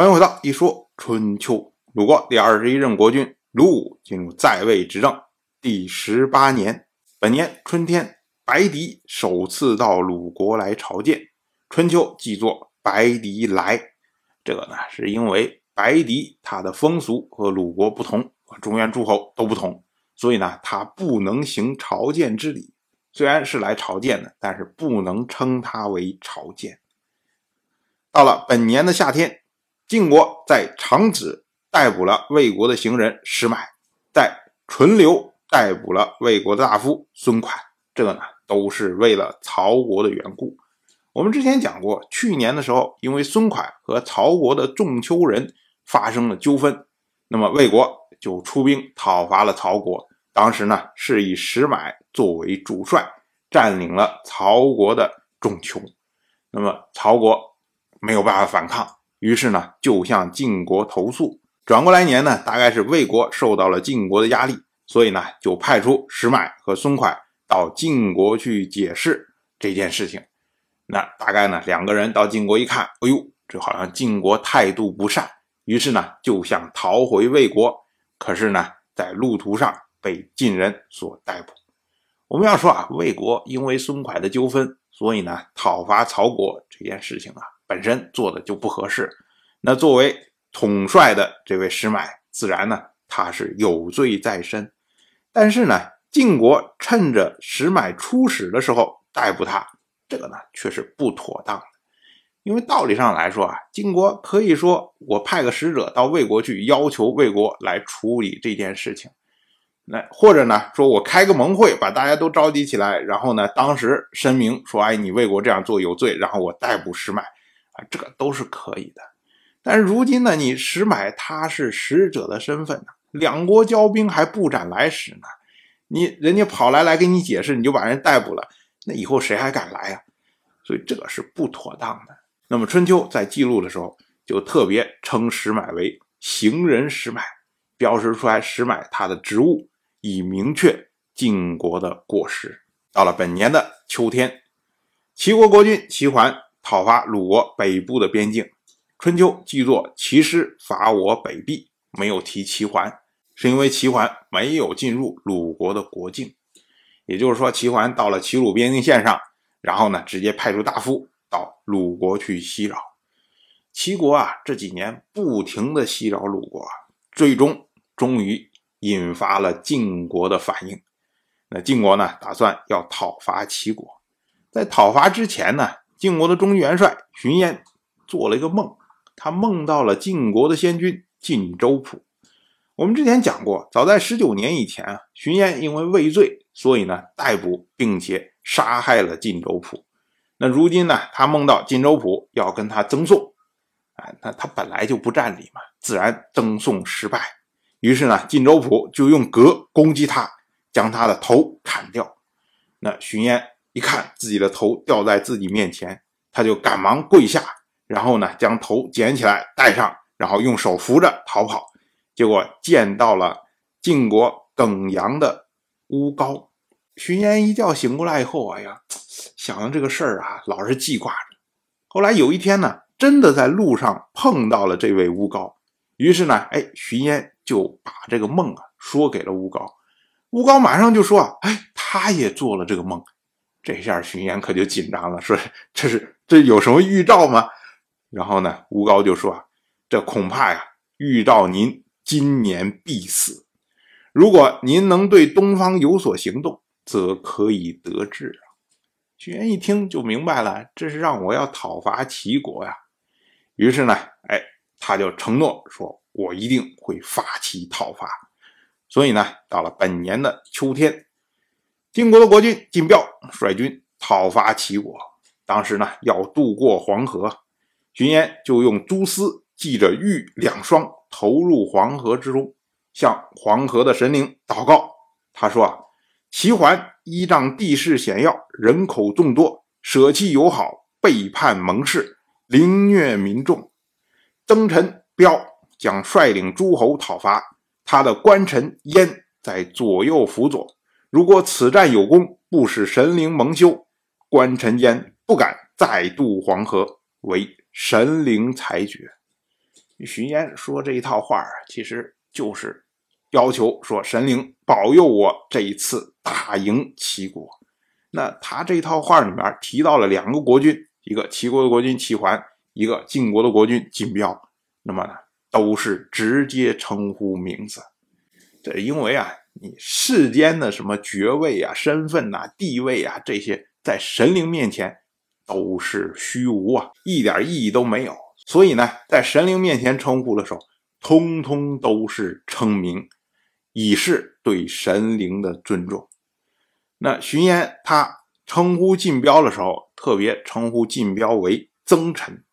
欢迎回到一说春秋。鲁国第二十一任国君鲁武进入在位执政第十八年，本年春天，白狄首次到鲁国来朝见。春秋记作白狄来，这个呢是因为白狄他的风俗和鲁国不同，和中原诸侯都不同，所以呢他不能行朝见之礼。虽然是来朝见的，但是不能称他为朝见。到了本年的夏天。晋国在长子逮捕了魏国的行人石买，在淳留逮捕了魏国的大夫孙蒯，这个呢都是为了曹国的缘故。我们之前讲过，去年的时候，因为孙蒯和曹国的仲丘人发生了纠纷，那么魏国就出兵讨伐了曹国。当时呢是以石买作为主帅，占领了曹国的仲丘，那么曹国没有办法反抗。于是呢，就向晋国投诉。转过来年呢，大概是魏国受到了晋国的压力，所以呢，就派出石买和孙蒯到晋国去解释这件事情。那大概呢，两个人到晋国一看，哎呦，这好像晋国态度不善，于是呢，就想逃回魏国。可是呢，在路途上被晋人所逮捕。我们要说啊，魏国因为孙蒯的纠纷，所以呢，讨伐曹国这件事情啊。本身做的就不合适，那作为统帅的这位石买，自然呢他是有罪在身。但是呢，晋国趁着石买出使的时候逮捕他，这个呢却是不妥当的。因为道理上来说啊，晋国可以说我派个使者到魏国去，要求魏国来处理这件事情。那或者呢，说我开个盟会，把大家都召集起来，然后呢，当时声明说，哎，你魏国这样做有罪，然后我逮捕石买。这个都是可以的，但是如今呢，你石买他是使者的身份呢，两国交兵还不斩来使呢，你人家跑来来给你解释，你就把人逮捕了，那以后谁还敢来呀？所以这个是不妥当的。那么春秋在记录的时候，就特别称石买为行人石买，标识出来石买他的职务，以明确晋国的过失。到了本年的秋天，齐国国君齐桓。讨伐鲁国北部的边境，春秋记作齐师伐我北壁，没有提齐桓，是因为齐桓没有进入鲁国的国境。也就是说，齐桓到了齐鲁边境线上，然后呢，直接派出大夫到鲁国去袭扰。齐国啊，这几年不停的袭扰鲁国，最终终于引发了晋国的反应。那晋国呢，打算要讨伐齐国，在讨伐之前呢。晋国的中元帅荀嫣做了一个梦，他梦到了晋国的先君晋州普。我们之前讲过，早在十九年以前啊，荀嫣因为畏罪，所以呢逮捕并且杀害了晋州普。那如今呢，他梦到晋州普要跟他赠送，啊，那他本来就不占理嘛，自然赠送失败。于是呢，晋州普就用戈攻击他，将他的头砍掉。那荀嫣。一看自己的头掉在自己面前，他就赶忙跪下，然后呢将头捡起来戴上，然后用手扶着逃跑。结果见到了晋国耿阳的乌高。荀嫣一觉醒过来以后，哎呀，想这个事儿啊，老是记挂着。后来有一天呢，真的在路上碰到了这位乌高，于是呢，哎，荀嫣就把这个梦啊说给了乌高。乌高马上就说：“哎，他也做了这个梦。”这下荀嫣可就紧张了，说：“这是这有什么预兆吗？”然后呢，吴高就说：“这恐怕呀，预兆您今年必死。如果您能对东方有所行动，则可以得志啊。”荀嫣一听就明白了，这是让我要讨伐齐国呀。于是呢，哎，他就承诺说：“我一定会发起讨伐。”所以呢，到了本年的秋天。晋国的国君晋彪率军讨伐齐国，当时呢要渡过黄河，荀嫣就用蛛丝系着玉两双投入黄河之中，向黄河的神灵祷告。他说：“啊，齐桓依仗地势险要，人口众多，舍弃友好，背叛盟誓，凌虐民众。曾臣彪将率领诸侯讨伐，他的官臣燕在左右辅佐。”如果此战有功，不使神灵蒙羞，官臣间不敢再渡黄河，为神灵裁决。荀嫣说这一套话啊，其实就是要求说神灵保佑我这一次打赢齐国。那他这一套话里面提到了两个国君，一个齐国的国君齐桓，一个晋国的国君晋彪。那么呢，都是直接称呼名字。这因为啊，你世间的什么爵位啊、身份呐、地位啊这些，在神灵面前都是虚无啊，一点意义都没有。所以呢，在神灵面前称呼的时候，通通都是称名，以示对神灵的尊重。那荀嫣他称呼晋彪的时候，特别称呼晋彪为曾臣，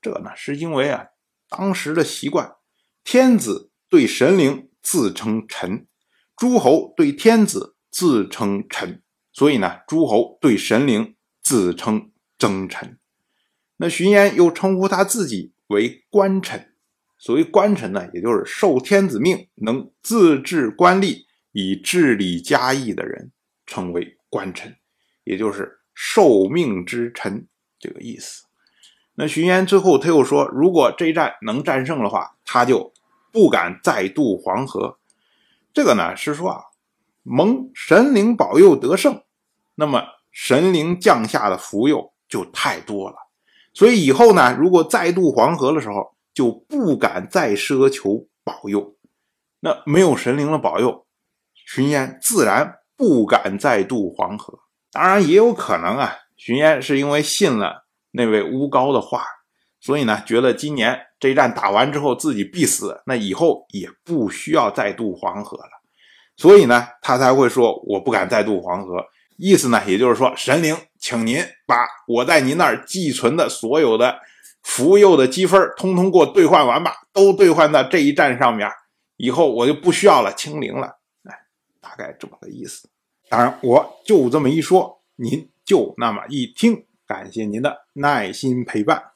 这呢是因为啊，当时的习惯，天子对神灵自称臣，诸侯对天子自称臣，所以呢，诸侯对神灵自称曾臣。那荀嫣又称呼他自己为官臣，所谓官臣呢，也就是受天子命，能自治官吏，以治理家义的人。称为官臣，也就是受命之臣这个意思。那荀嫣最后他又说，如果这一战能战胜的话，他就不敢再渡黄河。这个呢是说啊，蒙神灵保佑得胜，那么神灵降下的福佑就太多了，所以以后呢，如果再渡黄河的时候，就不敢再奢求保佑。那没有神灵的保佑，荀嫣自然。不敢再渡黄河，当然也有可能啊。荀嫣是因为信了那位乌高的话，所以呢，觉得今年这一战打完之后自己必死，那以后也不需要再渡黄河了，所以呢，他才会说我不敢再渡黄河。意思呢，也就是说，神灵，请您把我在您那儿寄存的所有的福佑的积分，通通给我兑换完吧，都兑换到这一战上面，以后我就不需要了，清零了。哎大概这么个意思，当然我就这么一说，您就那么一听。感谢您的耐心陪伴。